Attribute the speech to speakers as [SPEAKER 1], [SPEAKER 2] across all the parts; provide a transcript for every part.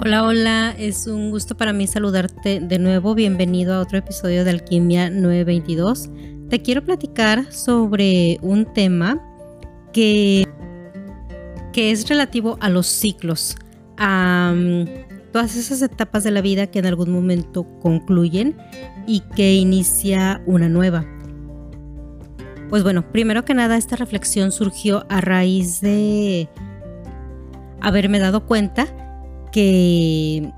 [SPEAKER 1] Hola, hola, es un gusto para mí saludarte de nuevo. Bienvenido a otro episodio de Alquimia 922. Te quiero platicar sobre un tema que, que es relativo a los ciclos, a mm, todas esas etapas de la vida que en algún momento concluyen y que inicia una nueva. Pues bueno, primero que nada esta reflexión surgió a raíz de haberme dado cuenta que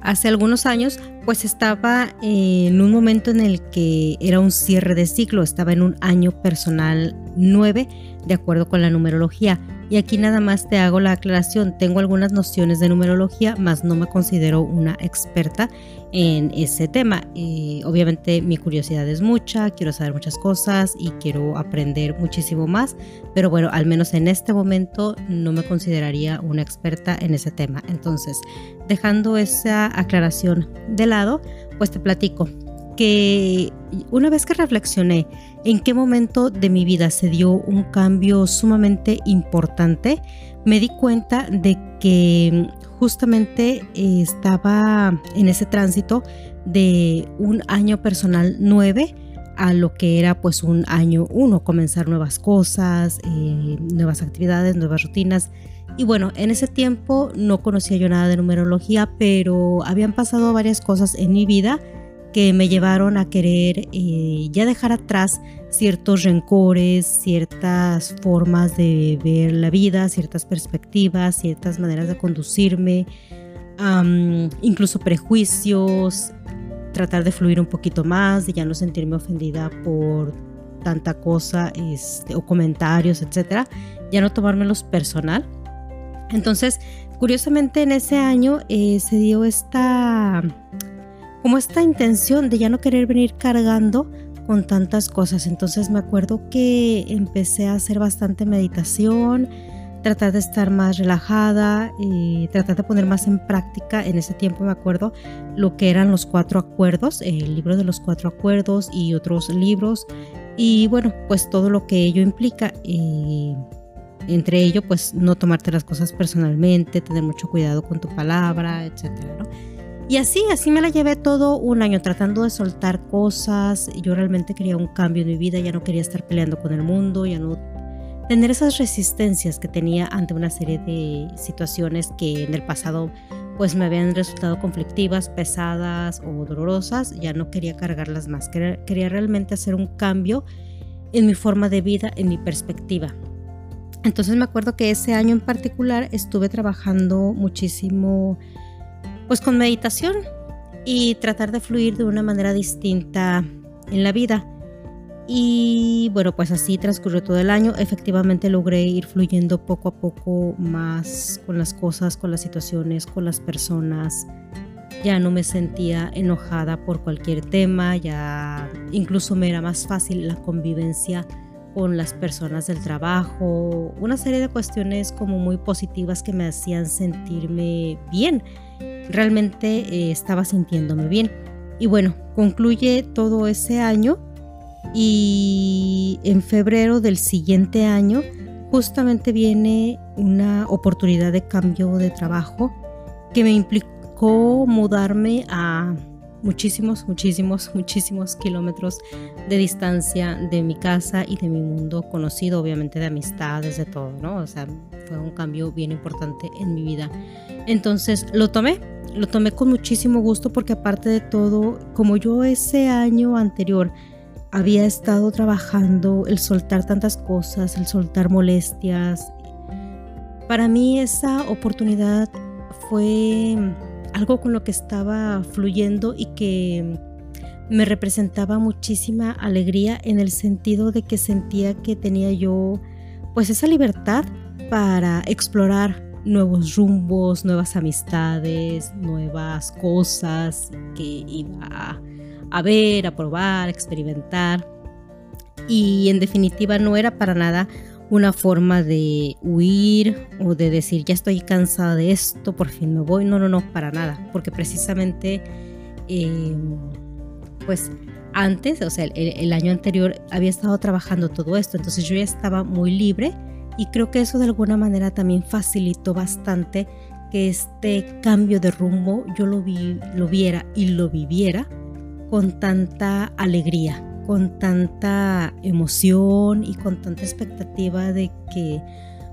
[SPEAKER 1] hace algunos años pues estaba en un momento en el que era un cierre de ciclo, estaba en un año personal 9 de acuerdo con la numerología y aquí nada más te hago la aclaración, tengo algunas nociones de numerología, mas no me considero una experta en ese tema. Eh, obviamente mi curiosidad es mucha, quiero saber muchas cosas y quiero aprender muchísimo más, pero bueno, al menos en este momento no me consideraría una experta en ese tema. Entonces, dejando esa aclaración de pues te platico que una vez que reflexioné en qué momento de mi vida se dio un cambio sumamente importante, me di cuenta de que justamente estaba en ese tránsito de un año personal 9 a lo que era pues un año 1, comenzar nuevas cosas, eh, nuevas actividades, nuevas rutinas. Y bueno, en ese tiempo no conocía yo nada de numerología, pero habían pasado varias cosas en mi vida que me llevaron a querer eh, ya dejar atrás ciertos rencores, ciertas formas de ver la vida, ciertas perspectivas, ciertas maneras de conducirme, incluso prejuicios, tratar de fluir un poquito más, de ya no sentirme ofendida por tanta cosa este, o comentarios, etcétera, ya no tomármelos personal. Entonces, curiosamente en ese año eh, se dio esta como esta intención de ya no querer venir cargando con tantas cosas. Entonces me acuerdo que empecé a hacer bastante meditación, tratar de estar más relajada, y tratar de poner más en práctica. En ese tiempo me acuerdo lo que eran los cuatro acuerdos, el libro de los cuatro acuerdos y otros libros. Y bueno, pues todo lo que ello implica. Eh, entre ello, pues no tomarte las cosas personalmente, tener mucho cuidado con tu palabra, etcétera, ¿no? Y así, así me la llevé todo un año tratando de soltar cosas. Yo realmente quería un cambio en mi vida, ya no quería estar peleando con el mundo, ya no tener esas resistencias que tenía ante una serie de situaciones que en el pasado pues me habían resultado conflictivas, pesadas o dolorosas, ya no quería cargarlas más, quería, quería realmente hacer un cambio en mi forma de vida, en mi perspectiva. Entonces me acuerdo que ese año en particular estuve trabajando muchísimo pues con meditación y tratar de fluir de una manera distinta en la vida. Y bueno, pues así transcurrió todo el año. Efectivamente logré ir fluyendo poco a poco más con las cosas, con las situaciones, con las personas. Ya no me sentía enojada por cualquier tema, ya incluso me era más fácil la convivencia con las personas del trabajo, una serie de cuestiones como muy positivas que me hacían sentirme bien realmente eh, estaba sintiéndome bien. Y bueno, concluye todo ese año y en febrero del siguiente año justamente viene una oportunidad de cambio de trabajo que me implicó mudarme a muchísimos, muchísimos, muchísimos kilómetros de distancia de mi casa y de mi mundo conocido, obviamente de amistades, de todo, ¿no? O sea, fue un cambio bien importante en mi vida. Entonces lo tomé, lo tomé con muchísimo gusto porque aparte de todo, como yo ese año anterior había estado trabajando el soltar tantas cosas, el soltar molestias, para mí esa oportunidad fue algo con lo que estaba fluyendo y que me representaba muchísima alegría en el sentido de que sentía que tenía yo pues esa libertad para explorar nuevos rumbos, nuevas amistades, nuevas cosas que iba a, ver, a probar, a experimentar. Y en definitiva no era para nada una forma de huir o de decir ya estoy cansada de esto, por fin me voy. No, no, no, para nada. Porque precisamente, em, pues antes, o sea, el, el, año anterior había estado trabajando todo esto, entonces yo ya estaba muy libre y creo que eso de alguna manera también facilitó bastante que este cambio de rumbo yo lo, vi, lo viera y lo viviera con tanta alegría, con tanta emoción y con tanta expectativa de que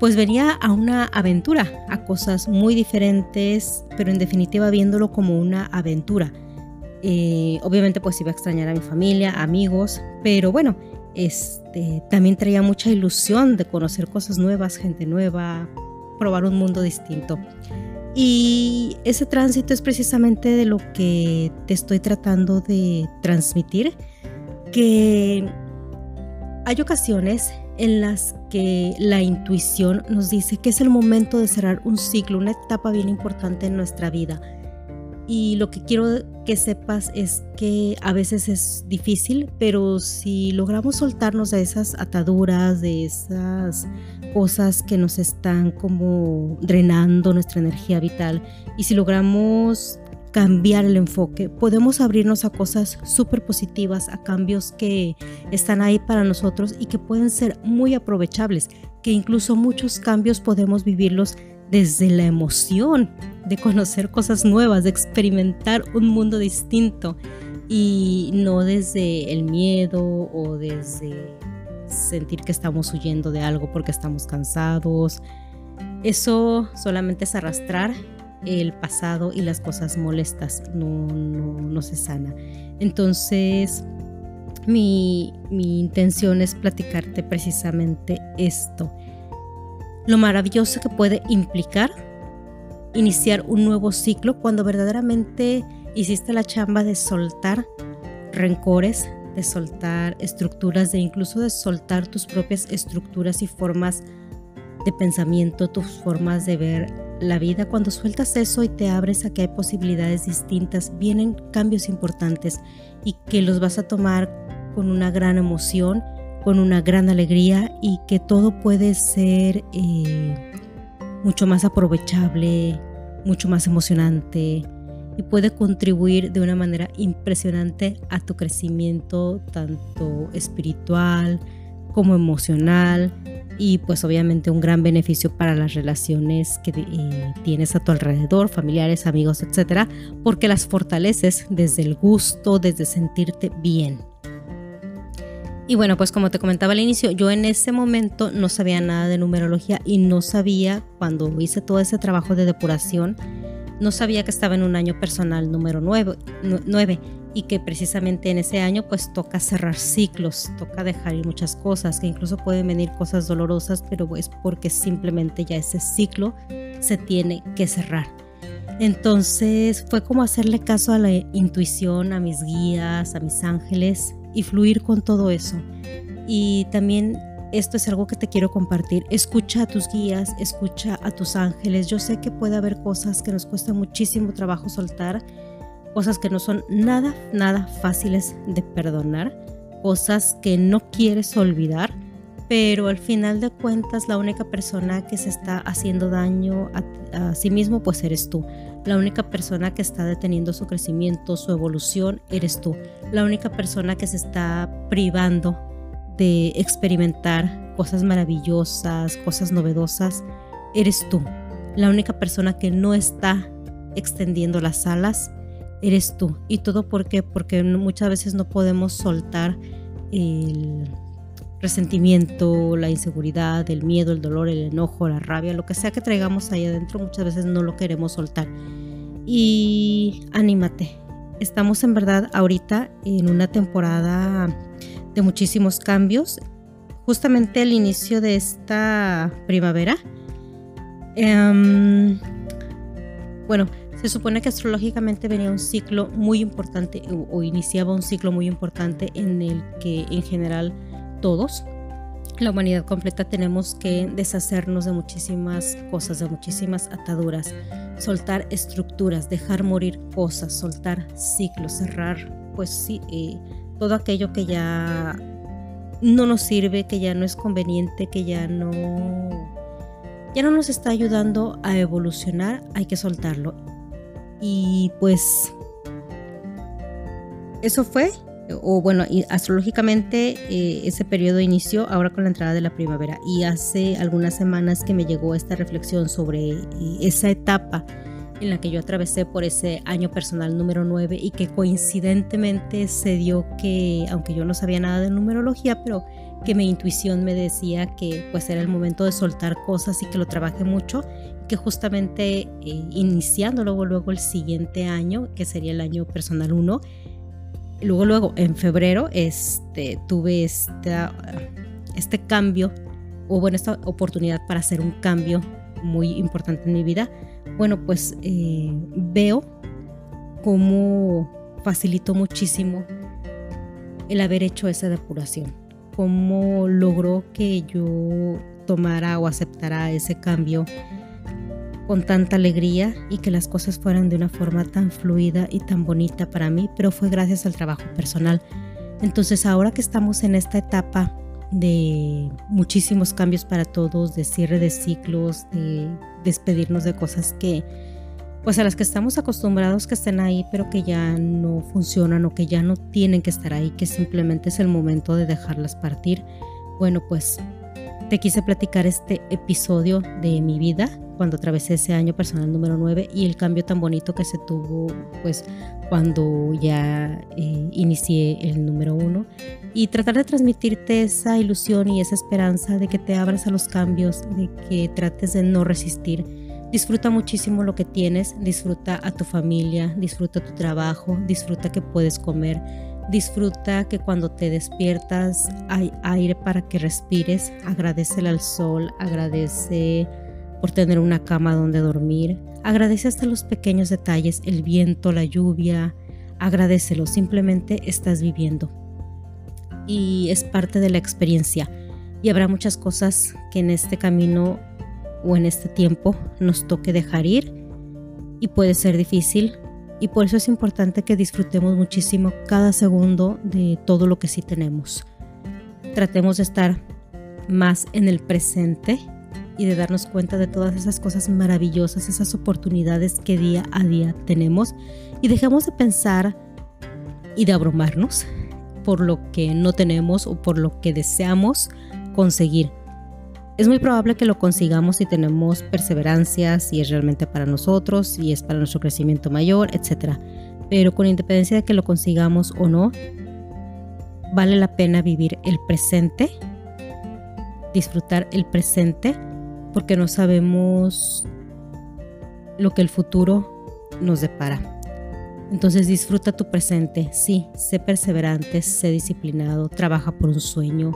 [SPEAKER 1] pues venía a una aventura, a cosas muy diferentes, pero en definitiva viéndolo como una aventura. Eh, obviamente pues iba a extrañar a mi familia, amigos, pero bueno, este, también traía mucha ilusión de conocer cosas nuevas, gente nueva, probar un mundo distinto. Y ese tránsito es precisamente de lo que te estoy tratando de transmitir, que hay ocasiones en las que la intuición nos dice que es el momento de cerrar un ciclo, una etapa bien importante en nuestra vida. Y lo que quiero que sepas es que a veces es difícil, pero si logramos soltarnos de esas ataduras, de esas cosas que nos están como drenando nuestra energía vital, y si logramos cambiar el enfoque, podemos abrirnos a cosas súper positivas, a cambios que están ahí para nosotros y que pueden ser muy aprovechables, que incluso muchos cambios podemos vivirlos desde la emoción de conocer cosas nuevas, de experimentar un mundo distinto y no desde el miedo o desde sentir que estamos huyendo de algo porque estamos cansados. Eso solamente es arrastrar el pasado y las cosas molestas, no, no, se sana. Entonces, mi, mi intención es platicarte precisamente esto. Lo maravilloso que puede implicar iniciar un nuevo ciclo cuando verdaderamente hiciste la chamba de soltar rencores, de soltar estructuras, de incluso de soltar tus propias estructuras y formas de pensamiento, tus formas de ver la vida. Cuando sueltas eso y te abres a que hay posibilidades distintas, vienen cambios importantes y que los vas a tomar con una gran emoción, con una gran alegría y que todo puede ser eh, mucho más aprovechable, mucho más emocionante y puede contribuir de una manera impresionante a tu crecimiento tanto espiritual como emocional y pues obviamente un gran beneficio para las relaciones que eh, tienes a tu alrededor, familiares, amigos, etcétera, porque las fortaleces desde el gusto, desde sentirte bien. Y bueno, pues como te comentaba al inicio, yo en ese momento no sabía nada de numerología y no sabía, cuando hice todo ese trabajo de depuración, no sabía que estaba en un año personal número 9, 9 y que precisamente en ese año pues toca cerrar ciclos, toca dejar ir muchas cosas, que incluso pueden venir cosas dolorosas, pero es porque simplemente ya ese ciclo se tiene que cerrar. Entonces fue como hacerle caso a la intuición, a mis guías, a mis ángeles y fluir con todo eso. Y también esto es algo que te quiero compartir. Escucha a tus guías, escucha a tus ángeles. Yo sé que puede haber cosas que nos cuesta muchísimo trabajo soltar cosas que no son nada, nada fáciles de perdonar, cosas que no quieres olvidar, pero al final de cuentas la única persona que se está haciendo daño a, sí mismo pues eres tú. La única persona que está deteniendo su crecimiento, su evolución, eres tú. La única persona que se está privando de experimentar cosas maravillosas, cosas novedosas, eres tú. La única persona que no está extendiendo las alas eres tú. ¿Y todo por? Porque muchas veces no podemos soltar el resentimiento, la inseguridad, el miedo, el dolor, el enojo, la rabia, lo que sea que traigamos ahí adentro, muchas veces no lo queremos soltar. Y anímate. Estamos en verdad ahorita en una temporada de muchísimos cambios. Justamente el inicio de esta primavera. Em, bueno, se supone que astrológicamente venía un ciclo muy importante o, iniciaba un ciclo muy importante en el que en general todos, la humanidad completa, tenemos que deshacernos de muchísimas cosas, de muchísimas ataduras, soltar estructuras, dejar morir cosas, soltar ciclos, cerrar, pues sí, eh, todo aquello que ya no nos sirve, que ya no es conveniente, que ya no ya no nos está ayudando a evolucionar, hay que soltarlo. Y pues eso fue, o bueno, astrológicamente eh, ese periodo inició ahora con la entrada de la primavera y hace algunas semanas que me llegó esta reflexión sobre eh, esa etapa en la que yo atravesé por ese año personal número 9 y que coincidentemente se dio que, aunque yo no sabía nada de numerología, pero que mi intuición me decía que pues era el momento de soltar cosas y que lo trabajé mucho, que justamente eh, iniciando luego, luego el siguiente año, que sería el año personal 1, luego, luego en febrero este, tuve esta, este cambio, o bueno, esta oportunidad para hacer un cambio muy importante en mi vida. Bueno, pues eh, veo cómo facilitó muchísimo el haber hecho esa depuración, cómo logró que yo tomara o aceptara ese cambio con tanta alegría y que las cosas fueran de una forma tan fluida y tan bonita para mí, pero fue gracias al trabajo personal. Entonces ahora que estamos en esta etapa de muchísimos cambios para todos, de cierre de ciclos, de despedirnos de cosas que, pues a las que estamos acostumbrados que estén ahí, pero que ya no funcionan o que ya no tienen que estar ahí, que simplemente es el momento de dejarlas partir. Bueno, pues te quise platicar este episodio de mi vida cuando atravesé ese año personal número 9 y el cambio tan bonito que se tuvo pues cuando ya eh, inicié el número 1 y tratar de transmitirte esa ilusión y esa esperanza de que te abras a los cambios, de que trates de no resistir. Disfruta muchísimo lo que tienes, disfruta a tu familia, disfruta tu trabajo, disfruta que puedes comer Disfruta que cuando te despiertas hay aire para que respires. Agradece al sol, agradece por tener una cama donde dormir. Agradece hasta los pequeños detalles, el viento, la lluvia. Agradecelo, simplemente estás viviendo. Y es parte de la experiencia. Y habrá muchas cosas que en este camino o en este tiempo nos toque dejar ir. Y puede ser difícil, y por eso es importante que disfrutemos muchísimo cada segundo de todo lo que sí tenemos. Tratemos de estar más en el presente y de darnos cuenta de todas esas cosas maravillosas, esas oportunidades que día a día tenemos y dejemos de pensar y de abrumarnos por lo que no tenemos o por lo que deseamos conseguir. Es muy probable que lo consigamos si tenemos perseverancia, si es realmente para nosotros, si es para nuestro crecimiento mayor, etc. Pero con independencia de que lo consigamos o no, vale la pena vivir el presente, disfrutar el presente, porque no sabemos lo que el futuro nos depara. Entonces disfruta tu presente, sí, sé perseverante, sé disciplinado, trabaja por un sueño,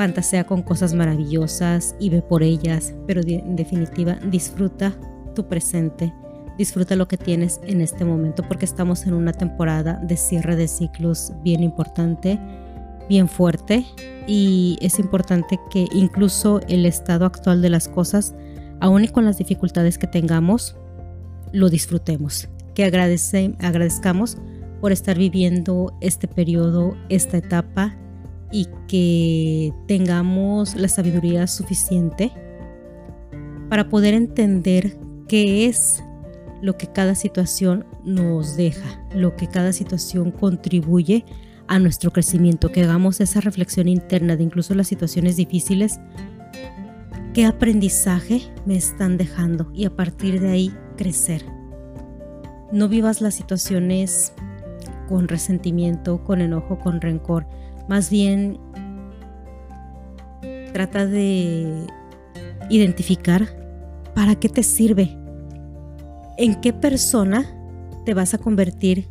[SPEAKER 1] fantasea con cosas maravillosas y ve por ellas, pero en definitiva disfruta tu presente, disfruta lo que tienes en este momento porque estamos en una temporada de cierre de ciclos bien importante, bien fuerte y es importante que incluso el estado actual de las cosas, aun y con las dificultades que tengamos, lo disfrutemos, que agradezcamos por estar viviendo este periodo, esta etapa y que tengamos la sabiduría suficiente para poder entender qué es lo que cada situación nos deja, lo que cada situación contribuye a nuestro crecimiento, que hagamos esa reflexión interna de incluso las situaciones difíciles, qué aprendizaje me están dejando y a partir de ahí crecer. No vivas las situaciones con resentimiento, con enojo, con rencor más bien trata de identificar para qué te sirve, en qué persona te vas a convertir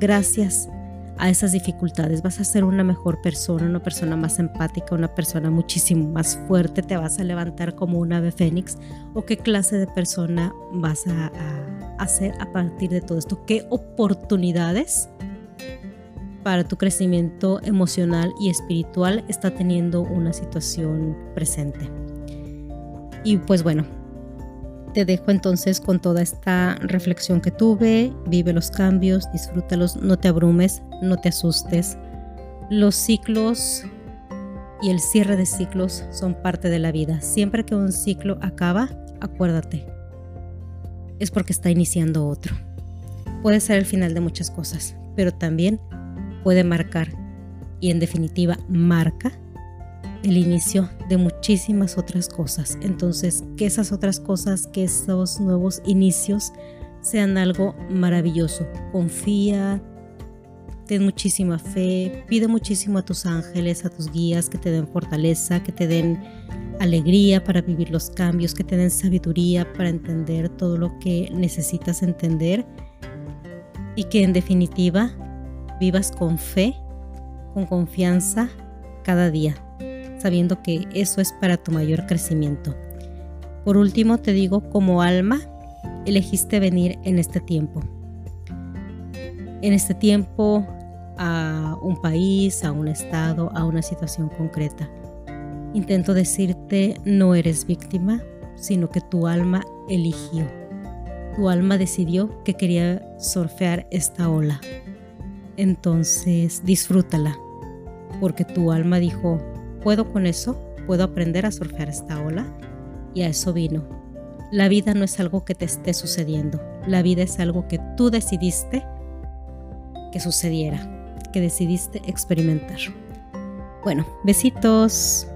[SPEAKER 1] gracias a esas dificultades. Vas a ser una mejor persona, una persona más empática, una persona muchísimo más fuerte, te vas a levantar como un ave fénix o qué clase de persona vas a, hacer a partir de todo esto, qué oportunidades para tu crecimiento emocional y espiritual está teniendo una situación presente. Y pues bueno, te dejo entonces con toda esta reflexión que tuve, vive los cambios, disfrútalos, no te abrumes, no te asustes. Los ciclos y el cierre de ciclos son parte de la vida. Siempre que un ciclo acaba, acuérdate, es porque está iniciando otro. Puede ser el final de muchas cosas, pero también puede marcar y en definitiva marca el inicio de muchísimas otras cosas. Entonces, que esas otras cosas, que esos nuevos inicios sean algo maravilloso. Confía, ten muchísima fe, pide muchísimo a tus ángeles, a tus guías que te den fortaleza, que te den alegría para vivir los cambios, que te den sabiduría para entender todo lo que necesitas entender y que en definitiva vivas con fe, con confianza cada día sabiendo que eso es para tu mayor crecimiento. Por último, te digo, como alma, elegiste venir en este tiempo. En este tiempo a un país, a un estado, a una situación concreta. Intento decirte, no eres víctima, sino que tu alma eligió. Tu alma decidió que quería surfear esta ola. Entonces disfrútala, porque tu alma dijo, puedo con eso, puedo aprender a surfear esta ola y a eso vino. La vida no es algo que te esté sucediendo, la vida es algo que tú decidiste que sucediera, que decidiste experimentar. Bueno, besitos.